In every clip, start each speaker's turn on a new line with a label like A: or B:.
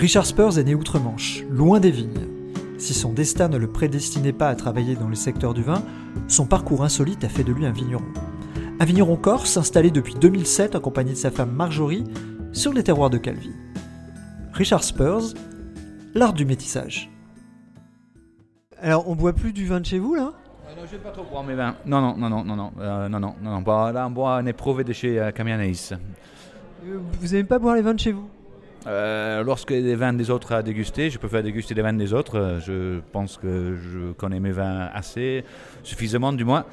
A: Richard Spurs est né outre-Manche, loin des vignes. Si son destin ne le prédestinait pas à travailler dans le secteur du vin, son parcours insolite a fait de lui un vigneron. Un vigneron corse installé depuis 2007 en compagnie de sa femme Marjorie sur les terroirs de Calvi. Richard Spurs, l'art du métissage. Alors, on boit plus du vin de chez vous là?
B: Non, je vais pas trop boire mes vins. Non, non, non, non, non, non, euh, non, non, non, non. Là, on boit un éprouvé de chez euh, Camianaïs.
A: Euh, Vous n'aimez pas boire les vins de chez vous?
B: Euh, lorsque des vins des autres à déguster, je peux faire déguster des vins des autres. Euh, Je pense que je connais mes vins assez, suffisamment du moins.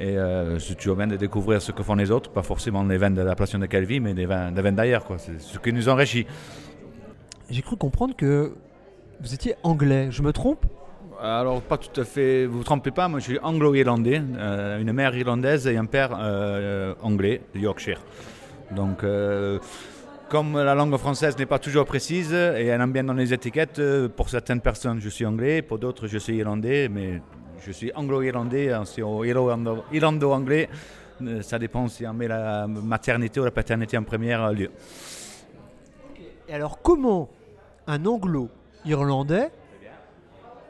B: Et euh, c'est toujours bien de découvrir ce que font les autres, pas forcément les vins de l'appellation de Calvi, mais des vins, des vins d'ailleurs. quoi. C'est ce qui nous enrichit.
A: J'ai cru comprendre que vous étiez anglais. Je me trompe?
B: Alors, pas tout à fait, vous vous trompez pas, moi je suis anglo-irlandais, euh, une mère irlandaise et un père euh, anglais de Yorkshire. Donc, euh, comme la langue française n'est pas toujours précise et elle aime bien dans les étiquettes, euh, pour certaines personnes je suis anglais, pour d'autres je suis irlandais, mais je suis anglo-irlandais, hein, irlando-anglais. Euh, Ça dépend si on met la maternité ou la paternité en premier lieu.
A: Et alors, comment un anglo-irlandais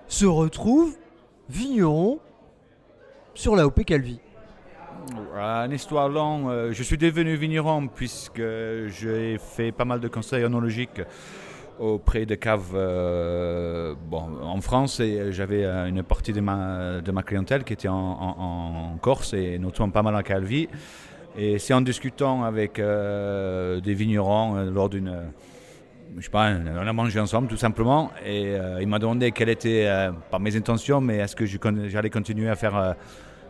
A: se retrouve vigneron sur la OP Calvi?
B: Euh, Une histoire longue. euh, Je suis devenu vigneron puisque j'ai fait pas mal de conseils onologiques auprès de caves euh, en France et j'avais euh, une partie de ma, clientèle qui était en, Corse et notamment pas mal en Calvi. Et c'est en discutant avec des vignerons lors d'une. Je sais pas, on a mangé ensemble tout simplement et euh, il m'a demandé quelles étaient, pas mes intentions, mais est-ce que j'allais continuer à faire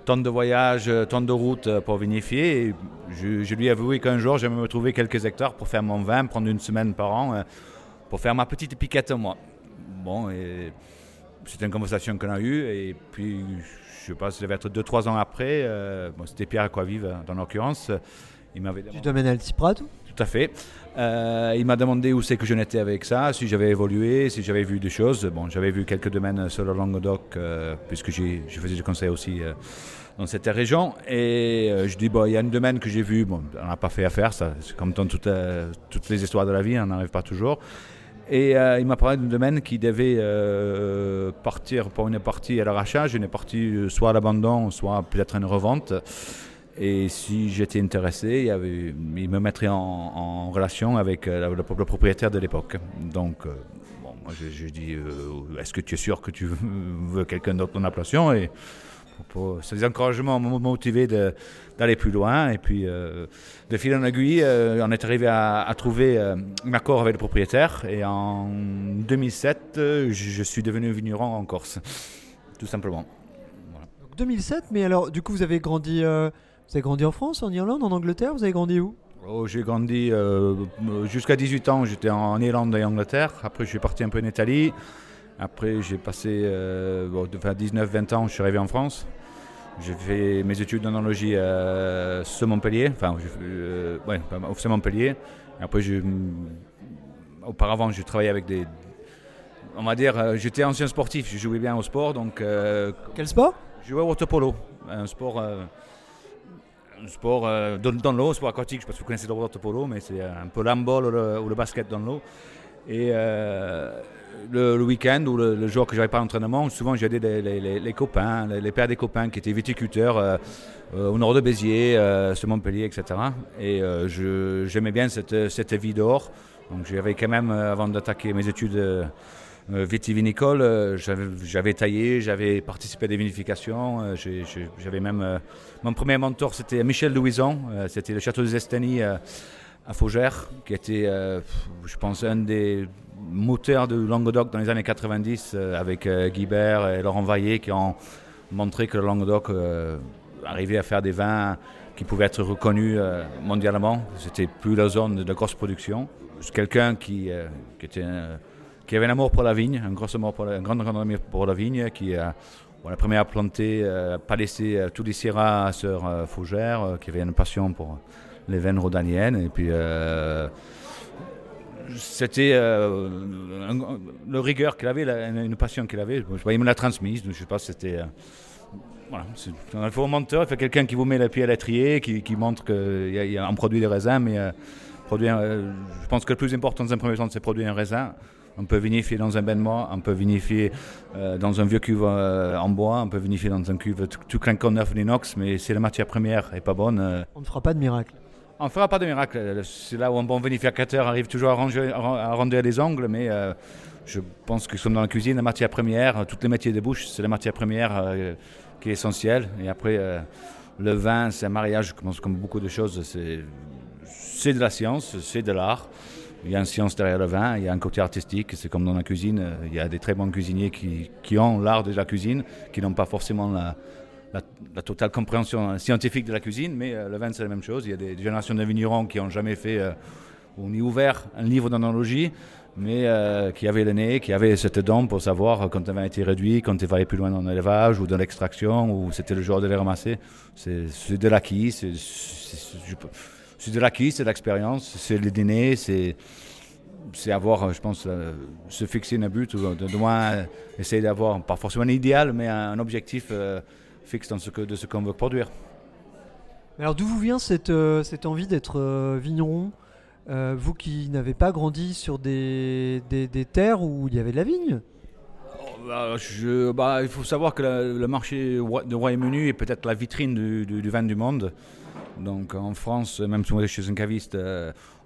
B: tant de voyages, euh, tant de routes euh, pour vinifier. Et je, je lui ai avoué qu'un jour, j'aimerais me trouver quelques hectares pour faire mon vin, prendre une semaine par an, euh, pour faire ma petite piquette moi. Bon, et c'était une conversation qu'on a eue. Et puis, je sais pas, ça devait être 2-3 ans après. euh, bon, c'était Pierre Aquavive, dans l'occurrence. Il m'avait
A: Du
B: demandé-
A: domaine Altiprato
B: tout à fait. Euh, il m'a demandé où c'est que j'en étais avec ça, si j'avais évolué, si j'avais vu des choses. Bon, j'avais vu quelques domaines sur le Languedoc, euh, puisque je faisais du conseil aussi euh, dans cette région. Et je dis, bon, il y a un domaine que j'ai vu, bon, on n'a pas fait affaire, ça, c'est comme dans toute, toutes les histoires de la vie, on n'arrive pas toujours. Et il m'a parlé d'un domaine qui devait partir pour une partie à l'arrachage, une partie soit à l'abandon, soit peut-être une revente. Et si j'étais intéressé, il, me mettrait en, en relation avec euh, le, propriétaire de l'époque. Donc, euh, moi, je, je dis, euh, est-ce que tu es sûr que tu veux, quelqu'un d'autre dans l'appellation Et pour, pour- ces encouragements m'ont motivé de- d'aller plus loin. Et puis, euh, de fil en aiguille, on est arrivé à, trouver un accord avec le propriétaire. Et en 2007, euh, je, suis devenu vigneron en Corse, tout simplement.
A: Donc 2007, mais alors, du coup, vous avez grandi, vous avez grandi en France, en Irlande, en Angleterre Vous avez grandi où?
B: Oh, j'ai grandi euh, jusqu'à 18 ans, j'étais en Irlande et en Angleterre. Après, je suis parti un peu en Italie. Après, j'ai passé euh, bon, de- enfin, 19-20 ans, je suis arrivé en France. J'ai fait mes études d'onologie euh, sur Montpellier, enfin, euh, ouais, pas mal, sur Montpellier. Et après, je- auparavant, j'ai travaillé avec des. On va dire, euh, j'étais ancien sportif, je jouais bien au sport, donc euh,
A: Quel sport?
B: je jouais au water polo, un sport, sport euh, dans, dans l'eau, sport aquatique. Je ne sais pas si vous connaissez le water polo, mais c'est un peu l'handball ou le, ou le basket dans l'eau. Et euh, le, week-end ou le, jour que j'avais pas d'entraînement, souvent j'aidais les, les- copains, les, pères des copains qui étaient viticulteurs euh, euh, au nord de Béziers, euh, Montpellier, etc. Et euh, j'aimais bien cette, cette vie dehors. Donc j'avais quand même, euh, avant d'attaquer mes études euh, vitivinicoles, euh, j'avais taillé, j'avais participé à des vinifications. euh, j'avais même mon premier mentor, c'était Michel Louison. c'était le château des euh, à Faugères, qui était, je pense, un des moteurs de Languedoc dans les années 90 euh, avec euh, Guibert et Laurent Vaillé qui ont montré que le Languedoc arriver à faire des vins qui pouvaient être reconnus mondialement. C'était plus la zone de grosse production. Quelqu'un qui, était, qui avait un amour pour la vigne, un, gros amour pour la, un grand, amour pour la vigne, qui a la première à planter, pas laisser tous les syrahs sur Fougères, qui avait une passion pour les veines rhodaniennes. Et puis c'était euh, le rigueur qu'il avait, une passion qu'il avait. il me l'a transmise. Je sais pas, c'était. Euh, voilà, il faut un menteur, il faut quelqu'un qui vous met la pied à l'étrier, qui, qui montre un produit de raisin, mais euh, je pense que le plus important dans un premier temps, c'est produire un raisin. On peut vinifier dans un bain de mois, on peut vinifier dans un vieux cuve en bois, on peut vinifier dans un cuve tout, clinquant neuf d'inox, mais si la matière première n'est pas bonne.
A: On ne fera pas de miracle.
B: On ne fera pas de miracle. C'est là où un bon vinificateur arrive toujours à, ranger, à rendre les ongles, mais euh, je pense que comme dans la cuisine, la matière première, toutes les métiers de bouche, c'est la matière première euh, qui est essentielle. Et après, euh, le vin, c'est un mariage, comme beaucoup de choses, c'est de la science, c'est de l'art. Il y a une science derrière le vin, il y a un côté artistique, c'est comme dans la cuisine, il y a des très bons cuisiniers qui, ont l'art de la cuisine, qui n'ont pas forcément la, totale compréhension scientifique de la cuisine, mais euh, le vin, c'est la même chose. Il y a des, générations de vignerons qui n'ont jamais fait euh, ou ni ouvert un livre d'analogie, mais euh, qui avaient le nez, qui avaient cette dent pour savoir quand un vin était réduit, quand il va aller plus loin dans l'élevage ou dans l'extraction, ou c'était le jour de les ramasser. C'est de l'acquis, c'est de l'acquis, c'est de l'expérience, c'est le dîner, c'est c'est avoir, je pense, se fixer un but, ou de, moins essayer d'avoir, pas forcément un idéal, mais un, objectif fixe dans ce que, de ce qu'on veut produire.
A: Alors d'où vous vient cette, euh, cette envie d'être euh, vigneron? Euh, Vous qui n'avez pas grandi sur des, des, terres où il y avait de la vigne?
B: Oh, bah, je, bah, il faut savoir que le marché de Royaume-Uni est peut-être la vitrine du, du, vin du monde. Donc en France, même si on est chez un caviste,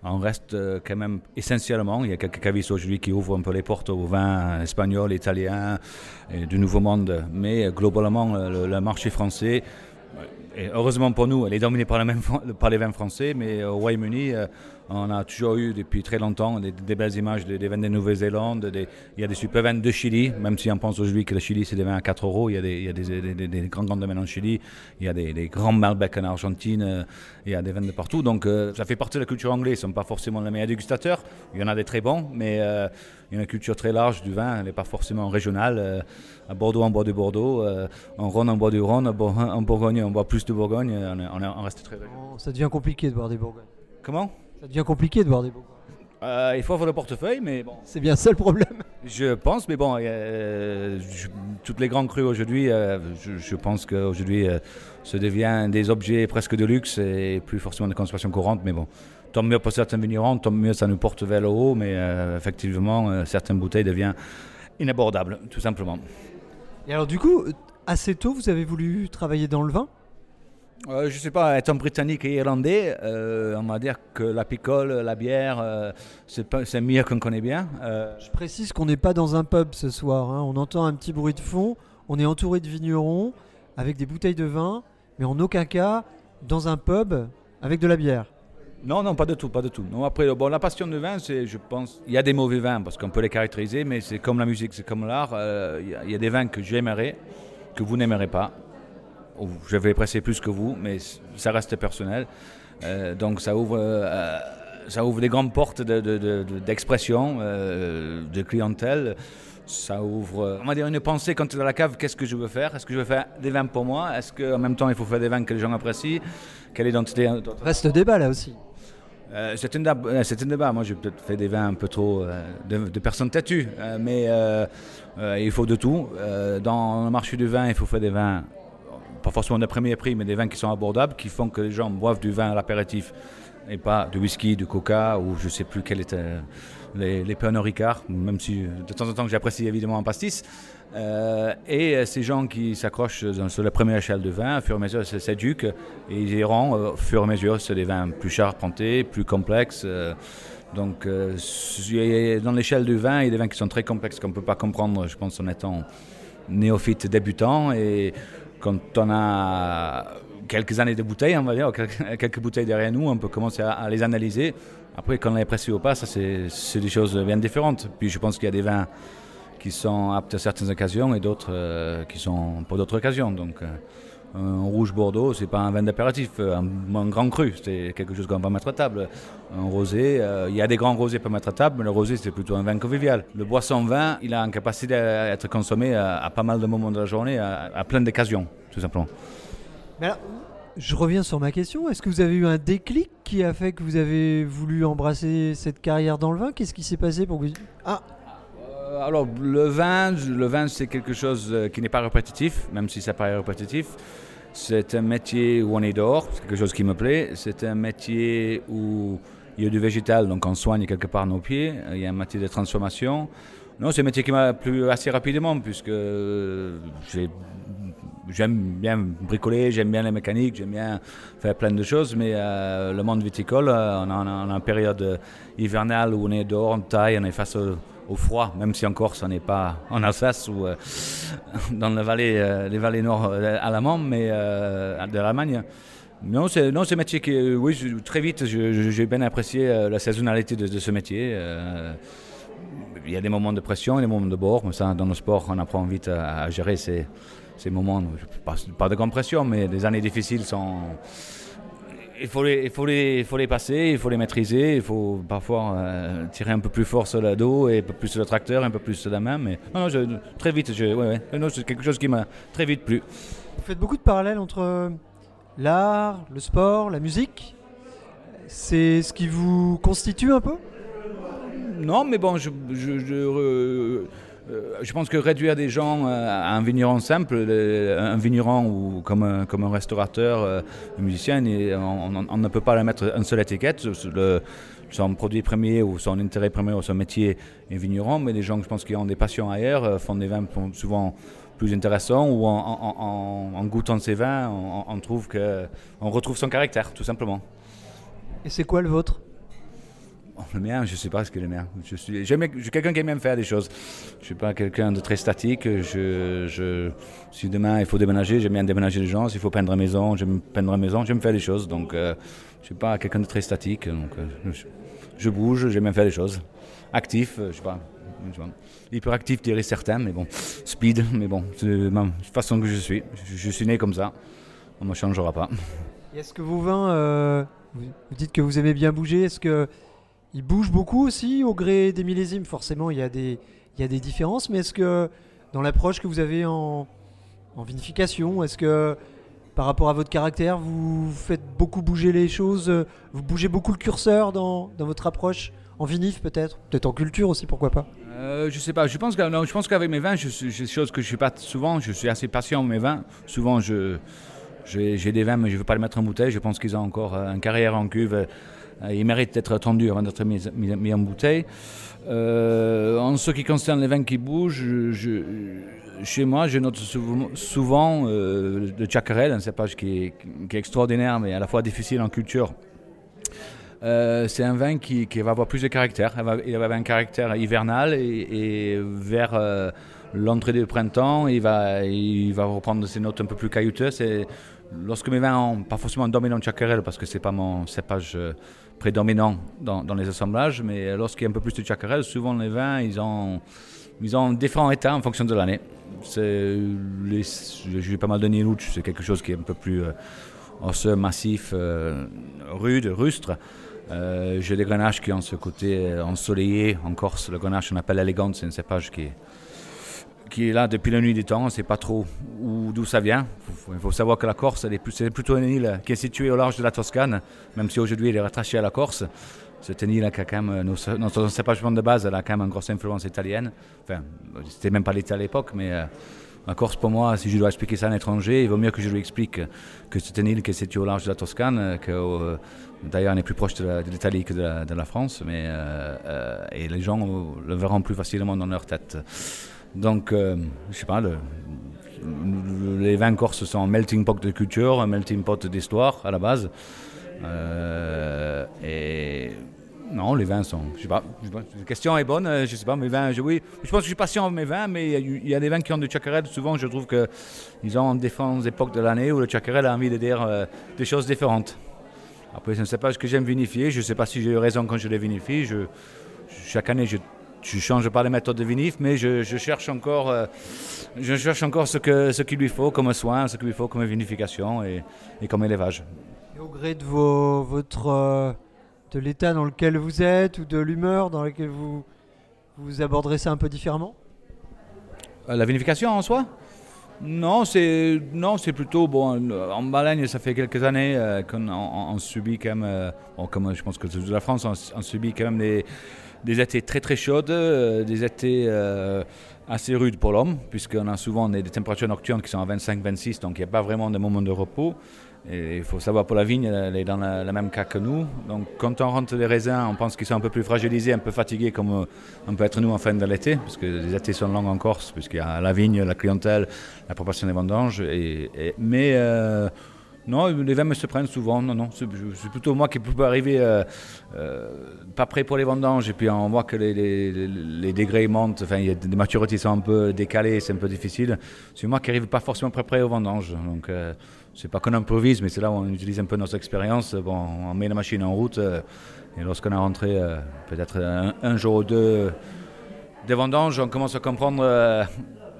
B: on reste quand même essentiellement. Il y a quelques cavistes aujourd'hui qui ouvrent un peu les portes au vin espagnol, italien et du Nouveau Monde. Mais globalement, le marché français heureusement pour nous, elle est dominée par, les vins français, mais au Royaume-Uni, euh, on a toujours eu depuis très longtemps des, belles images des, vins de Nouvelle-Zélande. il y a des super vins de Chili, même si on pense aujourd'hui que le Chili c'est des vins à 4 euros. Il y a des, il grands grands domaines en Chili, il y a des, grands Malbec en Argentine, euh, il y a des vins de partout. Donc euh, ça fait partie de la culture anglaise. Ils ne sont pas forcément les meilleurs dégustateurs. Il y en a des très bons, mais il y a une culture très large du vin. Elle n'est pas forcément régionale à Bordeaux, on boit du Bordeaux, euh, en Rhône, on boit du Rhône, en Bourgogne, on boit plus de Bourgogne, on, reste très
A: oh, Ça devient compliqué de boire des Bourgognes.
B: Comment?
A: Ça devient compliqué de boire des Bourgognes.
B: Euh, il faut avoir le portefeuille, mais bon.
A: C'est bien ça le problème.
B: Je pense, mais bon, euh, toutes les grandes crues aujourd'hui, je, pense qu'aujourd'hui, ça devient des objets presque de luxe et plus forcément de consommation courante, mais bon. Tant mieux pour certains vignerons, tant mieux ça nous porte vers le haut, mais effectivement, certaines bouteilles deviennent inabordables, tout simplement.
A: Et alors du coup, assez tôt, vous avez voulu travailler dans le vin?
B: Euh, je ne sais pas, étant britannique et irlandais, euh, on va dire que la picole, la bière, euh, c'est mieux qu'on connaît bien.
A: Je précise qu'on n'est pas dans un pub ce soir. Hein. On entend un petit bruit de fond. On est entouré de vignerons avec des bouteilles de vin, mais en aucun cas dans un pub avec de la bière.
B: Non, non, pas du tout, pas du tout. Non, après, bon, la passion du vin, c'est, je pense, il y a des mauvais vins parce qu'on peut les caractériser, mais c'est comme la musique, c'est comme l'art. Euh, il y, a des vins que j'aimerais, que vous n'aimerez pas. Je vais presser plus que vous, mais ça reste personnel. Euh, donc ça ouvre, euh, ça ouvre des grandes portes d'expression, de, de, clientèle. Ça ouvre, on va dire, une pensée quand tu es dans la cave, qu'est-ce que je veux faire? Est-ce que je veux faire des vins pour moi? Est-ce qu'en même temps, il faut faire des vins que les gens apprécient? Quelle identité
A: Reste débat là aussi.
B: Euh, c'est un, débat. Moi, j'ai peut-être fait des vins un peu trop euh, de, personnes têtues, euh, mais il faut de tout. dans le marché du vin, il faut faire des vins, pas forcément de premier prix, mais des vins qui sont abordables, qui font que les gens boivent du vin à l'apéritif et pas du whisky, du coca ou je ne sais plus quel était les, les Pernod Ricard, même si de temps en temps j'apprécie évidemment un pastis. Euh, et euh, ces gens qui s'accrochent sur la première échelle de vin, au fur et à mesure, et ils iront euh, au fur et à mesure sur des vins plus charpentés, plus complexes. donc, dans l'échelle du vin, il y a des vins qui sont très complexes qu'on ne peut pas comprendre, je pense, en étant néophyte débutant. Et quand on a quelques années de bouteilles, on va dire, quelques bouteilles derrière nous, on peut commencer à, les analyser. Après, quand on est apprécie ou pas, ça, c'est des choses bien différentes. Puis je pense qu'il y a des vins qui sont aptes à certaines occasions et d'autres euh, qui sont pour d'autres occasions. Donc, euh, un rouge Bordeaux, c'est pas un vin d'apéritif, un, un, grand cru, c'est quelque chose qu'on va mettre à table. Un rosé, euh, il y a des grands rosés pour mettre à table, mais le rosé c'est plutôt un vin convivial. Le boisson vin, il a une capacité à être consommé à, pas mal de moments de la journée, à, plein d'occasions, tout simplement.
A: Je reviens sur ma question. Est-ce que vous avez eu un déclic qui a fait que vous avez voulu embrasser cette carrière dans le vin? Qu'est-ce qui s'est passé pour que vous...
B: Ah alors, le vin, le vin c'est quelque chose qui n'est pas répétitif, même si ça paraît répétitif. C'est un métier où on est dehors, c'est quelque chose qui me plaît. C'est un métier où il y a du végétal, donc on soigne quelque part nos pieds. Il y a un métier de transformation. Non, c'est un métier qui m'a plu assez rapidement, puisque j'aime bien bricoler, j'aime bien la mécanique, j'aime bien faire plein de choses, mais euh, le monde viticole, euh, on, a, une période hivernale où on est dehors, on taille, on est face au au froid, même si en Corse on n'est pas en Alsace ou euh, dans la vallée, euh, les vallées nord euh, alamans, mais de l'Allemagne. Non, c'est non, un métier qui, oui, très vite, j'ai bien apprécié la saisonnalité de, ce métier. il y a des moments de pression, des moments de bord, mais ça, dans le sport, on apprend vite à, gérer ces, ces moments, pas, pas de grande pression, mais des années difficiles sont il faut, les, il, faut les, il faut les passer, il faut les maîtriser, il faut parfois euh, tirer un peu plus fort sur le dos et un peu plus sur le tracteur, un peu plus sur la main. Mais non, non très vite, je, ouais, ouais, c'est quelque chose qui m'a très vite plu.
A: Vous faites beaucoup de parallèles entre euh, l'art, le sport, la musique. C'est ce qui vous constitue un peu?
B: Non, mais bon, je, je, je euh, je pense que réduire des gens à un vigneron simple, un vigneron ou comme un, comme un restaurateur, euh, un musicien, on, ne peut pas leur mettre une seule étiquette. Le, son produit premier ou son intérêt premier ou son métier est vigneron, mais les gens, je pense, qui ont des passions ailleurs, euh, font des vins souvent plus intéressants ou en, goûtant ces vins, on, trouve que on retrouve son caractère, tout simplement.
A: Et c'est quoi le vôtre?
B: Le mien, je ne sais pas ce qu'est le mien. Je suis, suis quelqu'un qui aime même faire des choses. Je ne suis pas quelqu'un de très statique. Je, je, si demain il faut déménager, j'aime bien déménager les gens. S'il faut peindre une maison, j'aime peindre une maison. J'aime faire des choses. Donc, euh, je ne suis pas quelqu'un de très statique. Donc, euh, je, bouge, j'aime bien faire des choses. Actif, euh, je ne sais pas. Hyperactif, dirais certains, mais bon. Speed, mais bon. C'est la façon que je suis. Je, suis né comme ça. On ne me changera pas.
A: Est-ce que vos vins, vous dites que vous aimez bien bouger, est-ce que il bouge beaucoup aussi au gré des millésimes. Forcément, il y a des, il y a des différences, mais est-ce que dans l'approche que vous avez en, en vinification, est-ce que par rapport à votre caractère, vous faites beaucoup bouger les choses, vous bougez beaucoup le curseur dans, dans votre approche en vinif peut-être, peut-être en culture aussi, pourquoi pas?
B: Euh, Je sais pas. Je pense je qu'avec mes vins, c'est des choses que je suis pas souvent. Je suis assez patient mes vins. Souvent, je j'ai des vins, mais je ne veux pas les mettre en bouteille. Je pense qu'ils ont encore une carrière en cuve euh, il mérite d'être tendu avant d'être mis, en bouteille. Euh, en ce qui concerne les vins qui bougent, chez moi, je note souvent, euh, le chacarel, un cépage qui est, qui est, extraordinaire, mais à la fois difficile en culture. c'est un vin qui, va avoir plus de caractère. Il va, il va avoir un caractère hivernal et, et vers l'entrée du printemps, il va, il va reprendre ses notes un peu plus caillouteuses. lorsque mes vins ont pas forcément dominant chacarel, parce que c'est pas mon cépage prédominant dans, les assemblages, mais lorsqu'il y a un peu plus de chacarel, souvent les vins, ils ont, ils ont différents états en fonction de l'année. J'ai pas mal de Nielouch, c'est quelque chose qui est un peu plus euh, osseux, massif, euh, rude, rustre. Euh, j'ai des grenaches qui ont ce côté ensoleillé. En Corse, le grenache, on appelle élégante, c'est un cépage qui est qui est là depuis la nuit des temps, on ne sait pas trop d'où ça vient. Il faut, savoir que la Corse, est c'est plutôt une île qui est située au large de la Toscane, même si aujourd'hui elle est rattachée à la Corse. C'est une île qui a quand même, notre cépagement de base, elle a quand même une grosse influence italienne. Enfin, c'était même pas l'Italie à l'époque, mais euh, la Corse, pour moi, si je dois expliquer ça à un étranger, il vaut mieux que je lui explique que c'est une île qui est située au large de la Toscane, que euh, d'ailleurs on est plus proche de l'Italie que de la, France, mais, euh, et les gens le verront plus facilement dans leur tête. Donc, euh, je sais pas, les vins corses sont un melting pot de culture, un melting pot d'histoire à la base. Euh, et non, les vins sont. Je sais pas. la question est bonne. Euh, je sais pas. Mes vins, oui. Je pense que je suis patient mes vins, mais il y, a des vins qui ont du chacarel. Souvent, je trouve qu'ils ont différentes époques de l'année où le chacarel a envie de dire des choses différentes. Après, je ne sais pas ce que j'aime vinifier. Je ne sais pas si j'ai eu raison quand je les vinifie. Chaque année, je je change pas les méthodes de vinif, mais je, cherche encore, je cherche encore ce que ce qu'il lui faut comme soin, ce qu'il lui faut comme vinification et, et comme élevage.
A: Et au gré de vos, votre de l'état dans lequel vous êtes ou de l'humeur dans laquelle vous vous aborderez ça un peu différemment?
B: La vinification en soi? Non, c'est non, c'est plutôt bon. En Balagne, ça fait quelques années euh, qu'on subit quand même, euh, comme je pense que toute la France, on, subit quand même des, des étés très très chaudes, euh, des étés assez rudes pour l'homme, puisqu'on a souvent des, températures nocturnes qui sont à 25-26, donc il n'y a pas vraiment de moments de repos. Il faut savoir, pour la vigne, elle est dans le même cas que nous. Donc, quand on rentre les raisins, on pense qu'ils sont un peu plus fragilisés, un peu fatigués, comme euh, on peut être nous en fin de l'été, parce que les étés sont longs en Corse, puisqu'il y a la vigne, la clientèle, la proportion des vendanges. Mais euh, non, les vins me se prennent souvent. Non, non, c'est plutôt moi qui peux arriver euh, pas prêt pour les vendanges. Et puis on voit que les, les, degrés montent. Enfin, il y a des maturités sont un peu décalées, c'est un peu difficile. C'est moi qui arrive pas forcément prêt, prêt aux vendanges. Donc c'est pas qu'on improvise, mais c'est là où on utilise un peu notre expérience. Bon, on met la machine en route euh, et lorsqu'on a rentré euh, peut-être un, jour ou deux des vendanges, on commence à comprendre, euh,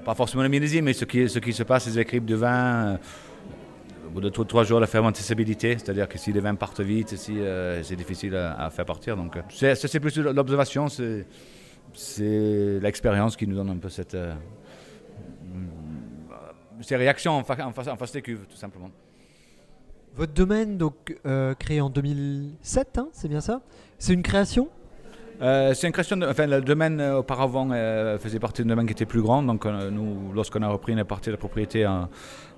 B: pas forcément le millésime, mais ce qui, ce qui se passe, les équipes de vin. Bout de trois jours, la fermentabilité, c'est-à-dire que si les vins partent vite, si, c'est difficile à, faire partir. Donc, c'est plus l'observation, c'est l'expérience qui nous donne un peu cette ces réactions en, face, en face des cuves, tout simplement.
A: Votre domaine, donc euh, créé en 2007, hein, c'est bien ça? C'est une création?
B: Euh, c'est une création. enfin, le domaine euh, auparavant faisait partie d'un domaine qui était plus grand. Donc, nous, lorsqu'on a repris une partie de la propriété,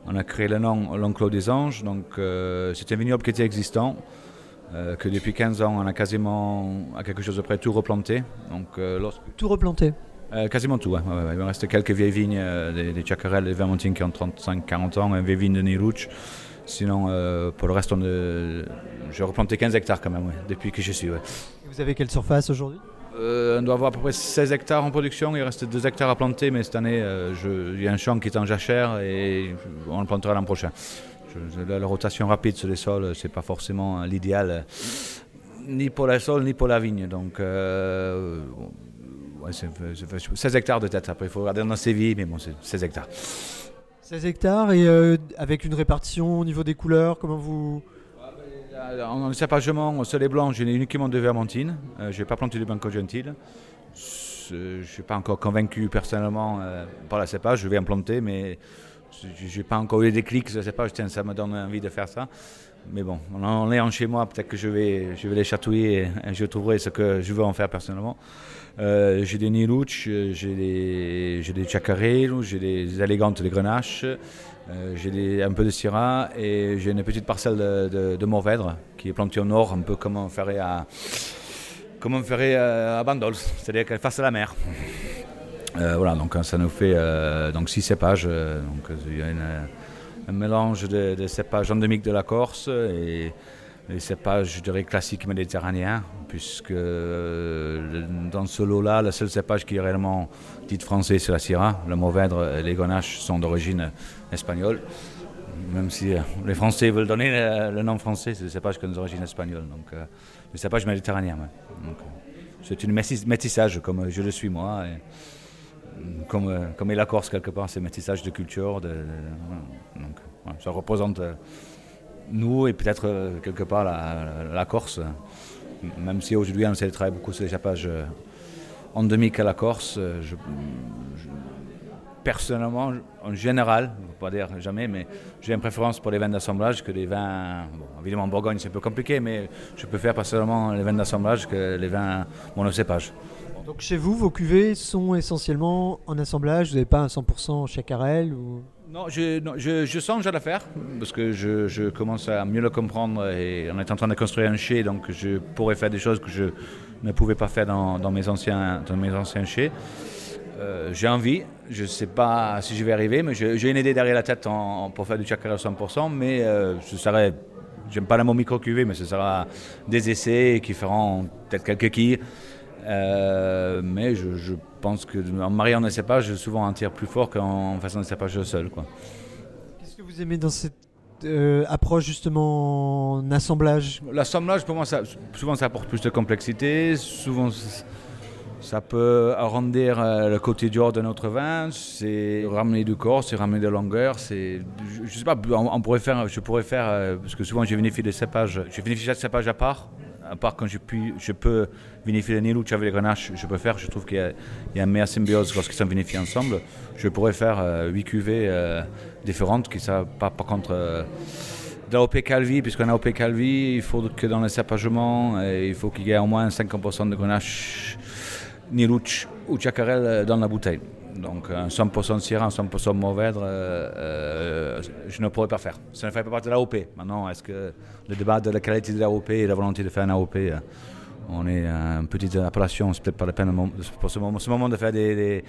B: on, a créé le nom L'Enclos des Anges. Donc, c'est un vignoble qui était existant, que depuis 15 ans, on a quasiment à quelque chose de près tout replanté. Donc,
A: lorsque... Tout replanté
B: euh, quasiment tout, ouais. il me reste quelques vieilles vignes, euh, des, des Chacarelles, des Vermontines qui ont 35-40 ans, un vieille vigne de Nilouch. Sinon, euh, pour le reste, on, j'ai replanté 15 hectares quand même, depuis que je suis.
A: Vous avez quelle surface aujourd'hui?
B: On doit avoir à peu près 16 hectares en production, il reste 2 hectares à planter, mais cette année, il y a un champ qui est en jachère et on le plantera l'an prochain. la, rotation rapide sur les sols, c'est pas forcément l'idéal, ni pour les sols, ni pour la vigne. Donc, 16 hectares de tête. Après, il faut regarder dans Séville, mais bon, c'est 16 hectares.
A: 16 hectares et euh, avec une répartition au niveau des couleurs, comment vous.
B: En cépagement, sur les blancs, j'ai uniquement de vermentine. Euh, je n'ai pas planté de banco gentil. Je ne suis pas encore convaincu personnellement euh, par la cépage. Je vais en planter, mais je n'ai pas encore eu des déclic sur la cépage. Ça me donne envie de faire ça. Mais bon, est en chez moi, peut-être que je vais, je vais les chatouiller et je trouverai ce que je veux en faire personnellement. Euh, j'ai des Nilouch, euh, j'ai des, j'ai des j'ai des élégantes des Grenaches, euh, j'ai un peu de Syrah et j'ai une petite parcelle de, de, Morvèdre qui est plantée au nord, un peu comme on ferait à, comme on ferait à Bandols, c'est-à-dire face à la mer. voilà, donc ça nous fait donc six cépages. donc il y a un mélange de, de, cépages endémiques de la Corse et les cépages, je dirais, classiques méditerranéens, puisque euh, dans ce lot-là, le seul cépage qui est réellement dit français, c'est la Syrah. Le Mourvèdre et les Grenaches sont d'origine espagnole, même si euh, les Français veulent donner le, nom français, c'est le cépage qui est d'origine espagnole, donc euh, le cépage méditerranéen. c'est une métissage, comme je le suis moi, comme, est la Corse quelque part, c'est métissage de culture, donc ça représente nous et peut-être euh, quelque part la, Corse. Même si aujourd'hui on de travailler beaucoup sur l'échappage euh, endémique à la Corse, euh, personnellement, en général, je ne pas dire jamais, mais j'ai une préférence pour les vins d'assemblage que les vins. évidemment, en Bourgogne, c'est un peu compliqué, mais je préfère personnellement les vins d'assemblage que les vins monocépages.
A: Donc chez vous, vos cuvées sont essentiellement en assemblage Vous n'avez pas un 100% chacarel ou...
B: Non, je, je, songe à le faire parce que je, commence à mieux le comprendre et on est en train de construire un chai, donc je pourrais faire des choses que je ne pouvais pas faire dans, mes, anciens, dans mes anciens chais. Euh, j'ai envie, je ne sais pas si je vais arriver, mais j'ai une idée derrière la tête pour faire du chakra à 100%, mais euh, ce serait, j'aime pas le mot micro-cuvée, mais ce sera des essais qui feront peut-être quelques quilles. Euh, mais je, pense qu'en mariant des cépages, souvent un tir plus fort qu'en faisant des cépages seul.
A: Qu'est-ce que vous aimez dans cette euh, approche justement en assemblage?
B: L'assemblage, pour moi, ça, souvent ça apporte plus de complexité. Souvent, Ça peut arrondir euh, le côté dur de notre vin, c'est ramener du corps, c'est ramener de longueur, c'est, je, je sais pas, on, pourrait faire, je pourrais faire, euh, parce que souvent j'ai vinifié des cépages, je vinifie chaque cépage à part, à part quand je, puis, je peux vinifier le Nilouch avec les grenaches, je peux faire, je trouve qu'il y, a une meilleure symbiose lorsqu'ils sont vinifiés ensemble. Je pourrais faire euh, 8 cuvées euh, différentes, qui ça, pas par contre euh, d'AOP Calvi, puisqu'en AOP Calvi, il faut que dans le cépagement, il faut qu'il y ait au moins 50% de grenache Nilouch ou Chacarel dans la bouteille. Donc un 100% Syrah, un 100% Mourvèdre, euh, euh, je ne pourrais pas faire. Ça ne fait pas partie de l'AOP. Maintenant, est-ce que le débat de la qualité de l'AOP et la volonté de faire un AOP, euh, on est une petite appellation, c'est peut-être pas la peine pour ce moment, ce moment de faire des,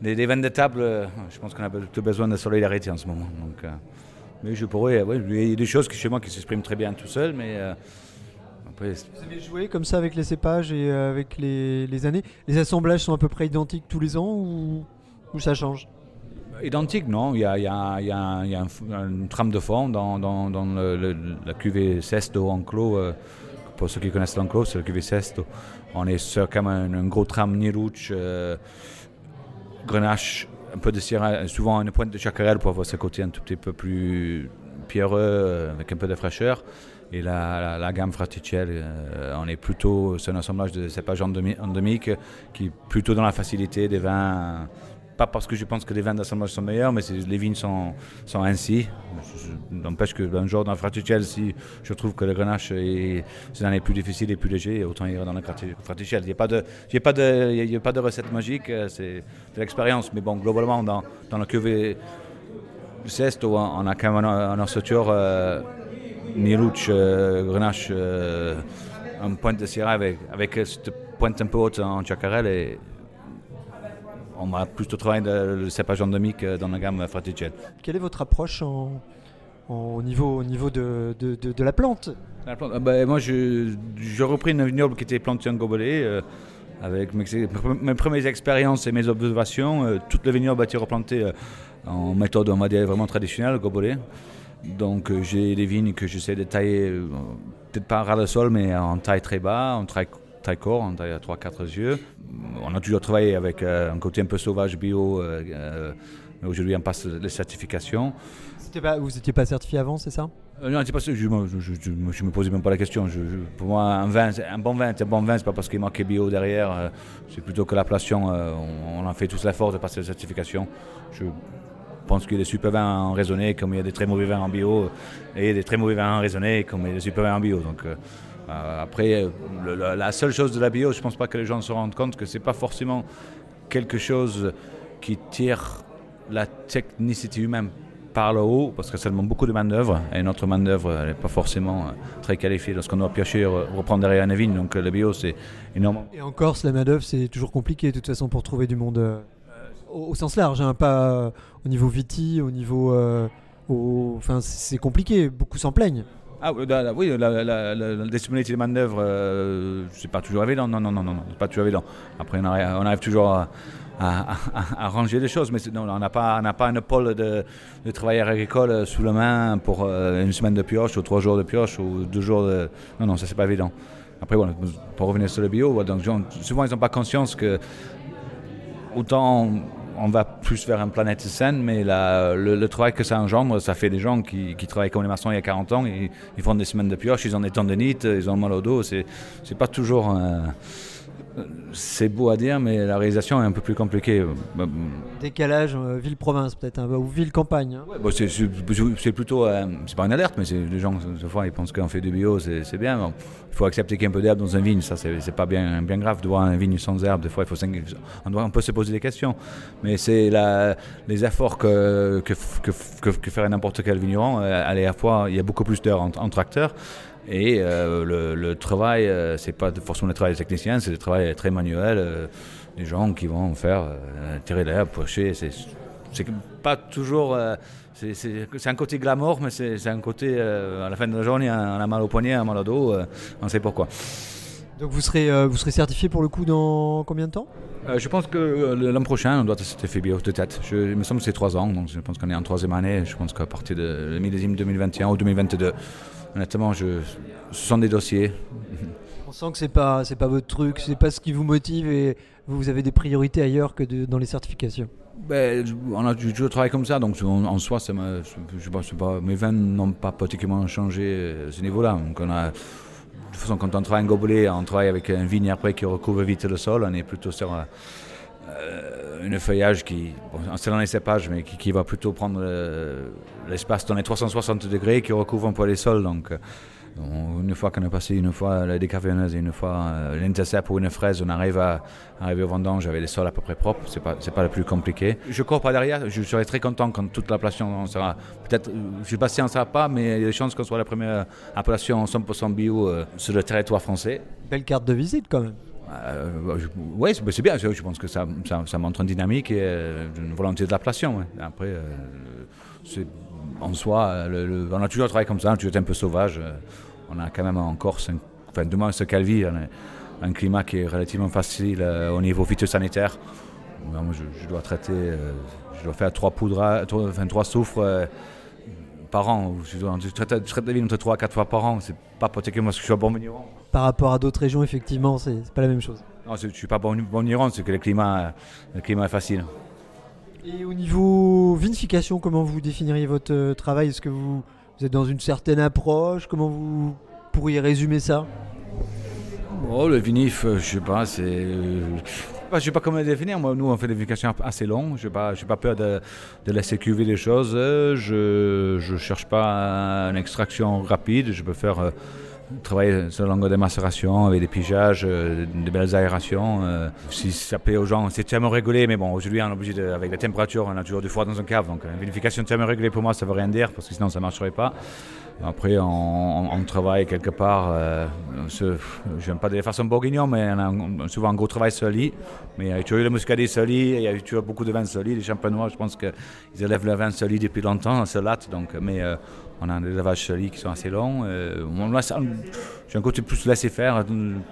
B: des, de table. Je pense qu'on a tout besoin de solidarité en ce moment. Donc, mais je pourrais, il y a des choses chez moi qui s'expriment très bien tout seul, mais
A: Vous avez joué comme ça avec les cépages et avec les, les, années? Les assemblages sont à peu près identiques tous les ans ou, ou ça change
B: Identique, non. Il y a, un, une trame de fond dans, le, la cuvée Sesto Enclos. Euh, pour ceux qui connaissent l'Enclos, c'est la cuvée Sesto. On est sur comme un, un gros trame Nirouche, euh, Grenache, un peu de Syrah, souvent une pointe de Chacarelle pour avoir ce côté un tout petit peu plus pierreux, euh, avec un peu de fraîcheur. Et la gamme Fraticelli, euh, on est plutôt, c'est un assemblage de cépages endémiques qui est plutôt dans la facilité des vins pas parce que je pense que les vins d'assemblage sont meilleurs, mais les vignes sont, ainsi. N'empêche qu'un jour dans le Fraticelli, si je trouve que le grenache est, l'année plus difficile et plus léger, autant ir dans le Fraticelli. Il n'y a, pas de, recette magique, c'est de l'expérience. Mais bon, globalement, dans, dans la cuvée on a quand même un ossature euh, Nirouch, euh, grenache, euh, un pointe de Syrah avec, avec cette pointe un peu haute en Chacarel et on va plutôt travailler le cépage endémique dans la gamme Fraticelli.
A: Quelle est votre approche en, en, au niveau, au niveau de, de, de, de la plante,
B: la plante ben, Moi, je, je repris une vignoble qui était plantée en gobelet. Euh, avec mes, mes, premières expériences et mes observations, euh, toutes les vignobles ont été replantées euh, en méthode, on va dire, vraiment traditionnelle, gobelet. Donc euh, j'ai des vignes que j'essaie de tailler, euh, peut-être pas à ras le sol, mais en taille très bas, en taille, court, taille à 3-4 yeux. On a toujours travaillé avec euh, un côté un peu sauvage bio, euh, mais aujourd'hui on passe les certifications.
A: Pas, vous n'étiez pas certifié avant, c'est ça?
B: Euh, Non, pas je ne me posais même pas la question. pour moi, un, vin, un bon vin, c'est un bon vin, c'est pas parce qu'il manquait bio derrière, c'est plutôt que l'appellation, on, on en fait tous l'effort de passer les certifications. Je, je pense qu'il y a des super vins en raisonné, comme il y a des très mauvais vins en bio, et des très mauvais vins en raisonné, comme il y a des super vins en bio. Donc, euh, après, la, seule chose de la bio, je ne pense pas que les gens se rendent compte que ce n'est pas forcément quelque chose qui tire la technicité humaine par le haut, parce que ça demande beaucoup de main-d'œuvre, et notre main-d'œuvre n'est pas forcément très qualifiée lorsqu'on doit piocher, reprendre derrière une vigne, donc le bio c'est énorme.
A: Et en Corse, la main-d'œuvre c'est toujours compliqué de toute façon pour trouver du monde. Euh au, sens large, hein, pas euh, au niveau viti, au niveau. Euh, au, enfin, c'est compliqué, beaucoup s'en plaignent.
B: Ah oui, la, la, la, la disponibilité de main-d'œuvre, euh, c'est pas toujours évident. Non, non, non, non, c'est pas toujours évident. Après, on arrive, toujours à, ranger les choses, mais non, on n'a pas, un pôle de, travailleurs agricoles sous la main pour euh, une semaine de pioche, ou trois jours de pioche, ou deux jours de. Non, non, ça, c'est pas évident. Après, pour revenir sur le bio, donc, souvent, ils n'ont pas conscience que autant on va plus vers une planète saine, mais le, le, travail que ça engendre, ça fait des gens qui, qui travaillent comme les maçons il y a 40 ans, ils, ils font des semaines de pioche, ils ont des tendinites, ils ont mal au dos, c'est pas toujours... Euh, c'est beau à dire, mais la réalisation est un peu plus compliquée.
A: Décalage euh, ville-province peut-être, hein, ou ville-campagne. Hein.
B: Ouais, bon, c'est plutôt, euh, c'est pas une alerte, mais les gens, des fois, ils pensent qu'on fait du bio, c'est bien. Bon, il faut accepter qu'il y ait un peu d'herbe dans un vigne, ça c'est pas bien, bien grave de voir un vigne sans herbe. Des fois, il faut, on, doit, on peut se poser des questions, mais c'est les efforts que, que, que, que, que ferait n'importe quel vigneron. À la fois, il y a beaucoup plus d'heures en, en tracteur. Et euh, le, le, travail, euh, c'est pas forcément le travail des techniciens, c'est le travail très manuel, euh, des gens qui vont faire euh, tirer l'herbe, pocher. C'est pas toujours. C'est un côté glamour, mais c'est un côté. à la fin de la journée, on a mal au poignet, on a mal au dos, on sait pourquoi.
A: Donc vous serez, vous serez certifié pour le coup dans combien de temps?
B: Euh, je pense que l'an prochain, on doit être certifié bio de tête. Je, il me semble que c'est trois ans, donc je pense qu'on est en troisième année. Je pense qu'à partir de millésime 2021 ou 2022, honnêtement, je, ce sont des dossiers.
A: On sent que c'est pas c'est pas votre truc, c'est pas ce qui vous motive et vous avez des priorités ailleurs que de- dans les certifications.
B: Ben, on a toujours travaillé comme ça, donc en, en soi, ça je pense pas, mes vins n'ont pas particulièrement changé à ce niveau-là. Donc on a, de toute façon, quand on travaille un gobelet, on travaille avec un vigne après qui recouvre vite le sol. On est plutôt sur euh, une feuillage qui, bon, dans les cépages, mais qui, va plutôt prendre euh, l'espace dans les 360 degrés, qui recouvre un peu les sols. Donc, euh, une fois qu'on a passé une fois la décaféoneuse et une fois euh, l'intercept ou une fraise, on arrive à arriver au vendange avec les sols à peu près propres. C'est pas pas le plus compliqué. Je cours pas derrière. Je serai très content quand toute l'appellation sera. Peut-être, euh, je sais pas si on sera pas, mais il y a des chances qu'on soit la première appellation 100% bio euh, sur le territoire français.
A: Belle carte de visite quand même.
B: Oui, c'est c'est bien. Je pense que ça, ça, montre une dynamique et euh, une volonté de ouais. Après, euh, en soi, euh, on a toujours travaillé comme ça, on a toujours été un peu sauvage. euh, On a quand même en Corse, un- enfin, ce Calvi, a un climat qui est relativement facile euh, au niveau phytosanitaire. Moi, je, dois traiter, euh, je dois faire trois poudres, trois, enfin, trois soufres euh, par an. Je, traite, je traite la vigne entre trois à quatre fois par an. C'est pas particulièrement parce que je suis un bon vigneron.
A: Par rapport à d'autres régions, effectivement, c'est pas la même chose.
B: Non, je suis pas bon, bon vigneron, c'est que le climat, le climat est facile.
A: Et au niveau vinification, comment vous définiriez votre euh, travail? Est-ce que vous, vous êtes dans une certaine approche? Comment vous pourriez résumer ça?
B: Oh, le vinif, euh, je sais pas, c'est. Euh, Je sais pas comment le définir. Moi, nous, on fait des vinifications assez longues. Je n'ai pas, pas peur de, de laisser cuver les choses. Je ne cherche pas une extraction rapide. Je peux faire euh, travailler sur la longueur de macération avec des pigeages, euh, de belles aérations. euh. si ça plaît aux gens, c'est tellement régulé. Mais bon, aujourd'hui, on est obligé avec la température, on a toujours du froid dans un cave. Donc, une vinification tellement régulée pour moi, ça veut rien dire parce que sinon, ça ne marcherait pas. Après, on, travaille quelque part. Euh, je n'aime pas de façon bourguignon, mais on a souvent un gros travail soli. Mais il y a toujours eu le muscadet soli, il y a eu beaucoup de vins solis. Les champenois, je pense qu'ils élèvent le vin soli depuis longtemps, ce latte. Donc, mais euh, on a des lavages solis qui sont assez longs. Euh, J'ai un côté plus laisser faire,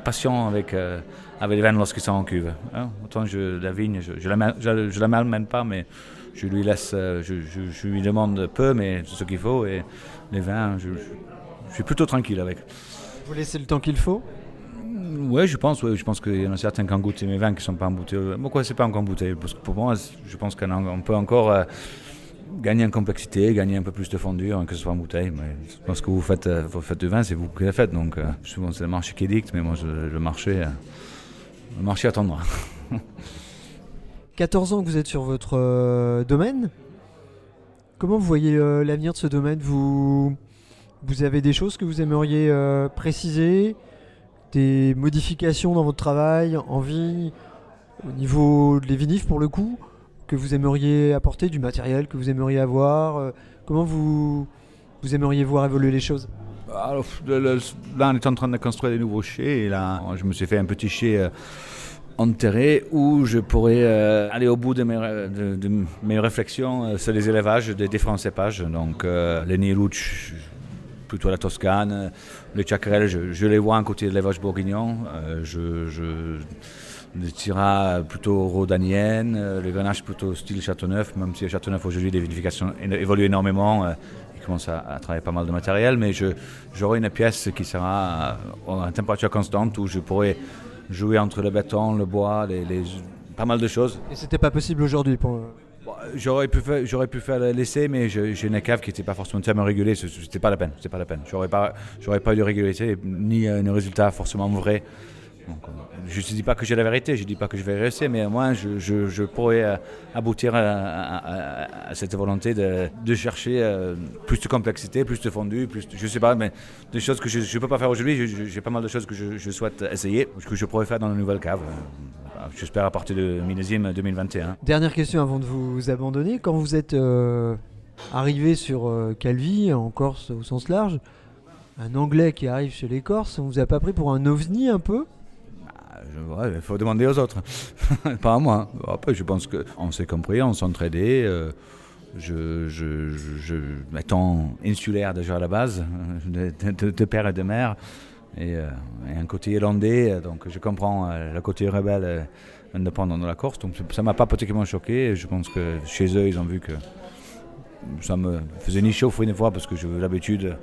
B: passion avec, euh, avec les vins lorsqu'ils sont en cuve. hein. Autant je, la vigne, je, je la, je, je la malmène pas, mais je lui laisse, euh, je, lui demande peu, mais ce qu'il faut. Et les vins, je, suis plutôt tranquille avec.
A: Vous laissez le temps qu'il faut?
B: Oui, je pense, ouais, je pense qu'il y en a certains qui ont goûté mes vins qui ne sont pas emboutés. Pourquoi c'est pas encore embouté? Parce que pour moi, je pense qu'on peut encore euh, gagner en complexité, gagner un peu plus de fondue, hein, que ce soit en bouteille. Mais que vous faites, euh, vous faites du vin, c'est vous qui le faites. Donc euh, souvent c'est le marché qui dicte, mais moi le marché, euh, le marché attendra.
A: 14 ans que vous êtes sur votre domaine. Comment vous voyez l'avenir de ce domaine? Vous, vous avez des choses que vous aimeriez préciser? Des modifications dans votre travail, en vigne, au niveau des vinifs pour le coup? Que vous aimeriez apporter, du matériel que vous aimeriez avoir euh, Comment vous, vous aimeriez voir évoluer les choses?
B: Alors, le- le- là, on est en train de construire des nouveaux chais. Et là, je me suis fait un petit chai euh, enterré où je pourrais euh, aller au bout de mes, de, mes réflexions euh, sur les élevages des différents cépages. Donc, les Niluch, plutôt la Toscane, les Chacarelles, je, les vois un côté de l'élevage bourguignon. Les Tyrrhas plutôt rhodaniennes, euh, les Grenaches plutôt style Châteauneuf, même si Châteauneuf aujourd'hui les vinifications évoluent énormément. euh, ils commencent à, à travailler pas mal de matériel, mais j'aurai une pièce qui sera à, température constante où je pourrais jouer entre le béton, le bois, les, les- pas mal de choses.
A: Et c'était pas possible aujourd'hui pour.
B: Bon, J'aurais pu faire, j'aurais pu faire l'essai, mais j'ai une cave qui n'était pas forcément tellement régulée. ce- C'était pas la peine. C'était pas la peine. J'aurais pas, j'aurais pas eu de régularité ni un résultat forcément vrai. Je ne dis pas que j'ai la vérité, je ne dis pas que je vais réussir, mais moins je, je- pourrais euh, aboutir à, cette volonté de, chercher euh, plus de complexité, plus de fondu, plus, de- je sais pas, mais des choses que je ne peux pas faire aujourd'hui. J'ai pas mal de choses que je, souhaite essayer, que je pourrais faire dans la nouvelle cave. Euh, J'espère à partir de millésime 2021.
A: Dernière question avant de vous abandonner. Quand vous êtes arrivé sur Calvi, en Corse au sens large, un Anglais qui arrive chez les Corses, on vous a pas pris pour un ovni un peu?
B: Il faut demander aux autres, pas à moi. Après, je pense qu'on s'est compris, on s'entraidait. euh, je, je, je, étant insulaire déjà à la base, de, de- père et de mère, et, euh, un côté irlandais, donc je comprends euh, le côté rebelle euh, indépendant de la Corse, donc ça m'a pas particulièrement choqué. Je pense que chez eux, ils ont vu que ça me faisait ni chaud une fois parce que j'ai l'habitude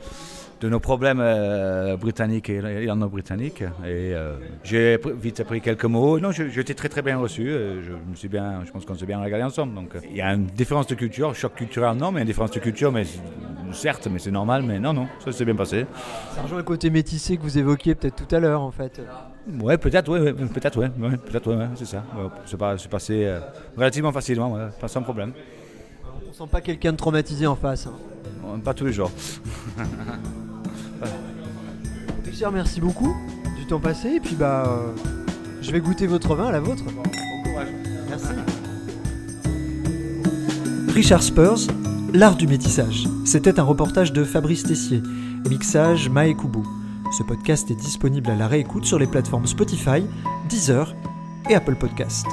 B: de nos problèmes euh, britanniques et irlando-britanniques. Et euh, j'ai vite appris quelques mots. Non, j'étais très très bien reçu. Euh, je, me suis bien, je pense qu'on s'est bien regardé ensemble. Donc il y a une différence de culture, choc culturel non, mais une différence de culture, mais certes, mais c'est normal. Mais non, non, ça s'est bien passé.
A: Ça rejoint le côté métissé que vous évoquiez peut-être tout à l'heure en fait.
B: Ouais, peut-être, ouais, peut-être, ouais, peut-être, ouais, c'est ça. c'est passé relativement facilement, pas sans problème.
A: On sent pas quelqu'un de traumatisé en face. Hein.
B: Pas tous les jours.
A: Richard, merci beaucoup du temps passé. Et puis, bah, euh, je vais goûter votre vin à la vôtre. Bon courage. Merci. Richard Spurs, L'art du métissage. C'était un reportage de Fabrice Tessier. Mixage Mae Kubo. Ce podcast est disponible à la réécoute sur les plateformes Spotify, Deezer et Apple Podcast.